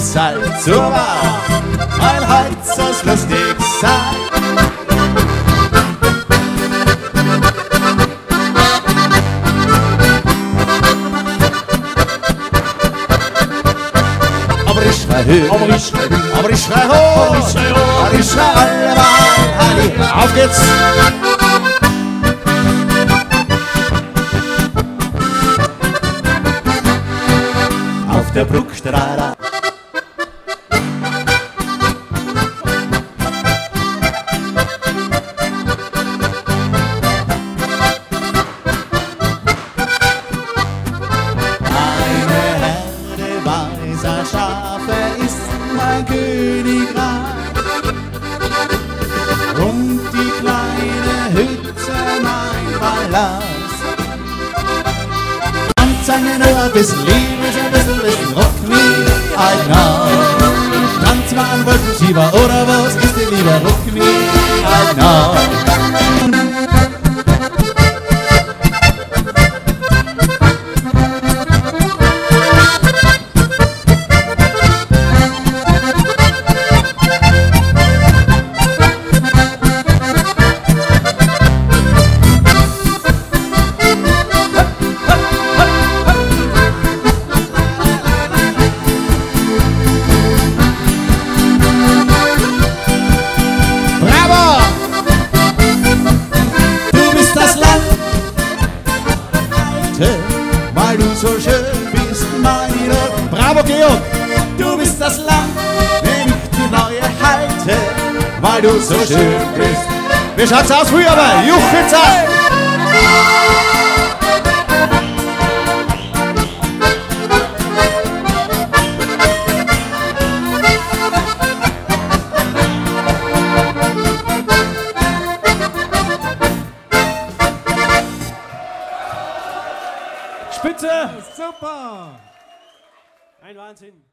zur Wahl, weil heute soll's lustig sein. Aber ich schrei höher, Aber ich schrei höher. aber ich schrei hoch, Aber ich schrei hoch. aber ich schrei allemal, Halli, auf geht's! Auf der Bruckstraße. Eine mein Königreich. Und die kleine Hütte mein Palast. Seine nur ein bisschen Liebe, ein bisschen, bisschen Rock me I know. Tanz mal an Wolkenschieber oder was ist dir lieber Rock me I know. So schön bist, mein Idol. Bravo, Georg! Du bist das Land, dem ich die neue halte, weil du so schön bist. Wie schaut's aus früher mal? Juchitzer! Spitze! Super! Ein Wahnsinn.